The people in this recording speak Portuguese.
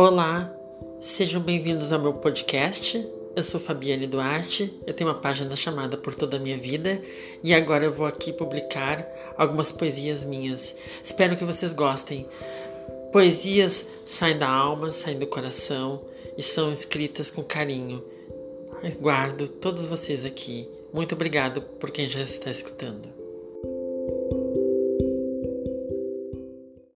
Olá, sejam bem-vindos ao meu podcast. Eu sou Fabiane Duarte, eu tenho uma página chamada Por Toda a Minha Vida e agora eu vou aqui publicar algumas poesias minhas. Espero que vocês gostem. Poesias saem da alma, saem do coração e são escritas com carinho. Guardo todos vocês aqui. Muito obrigado por quem já está escutando.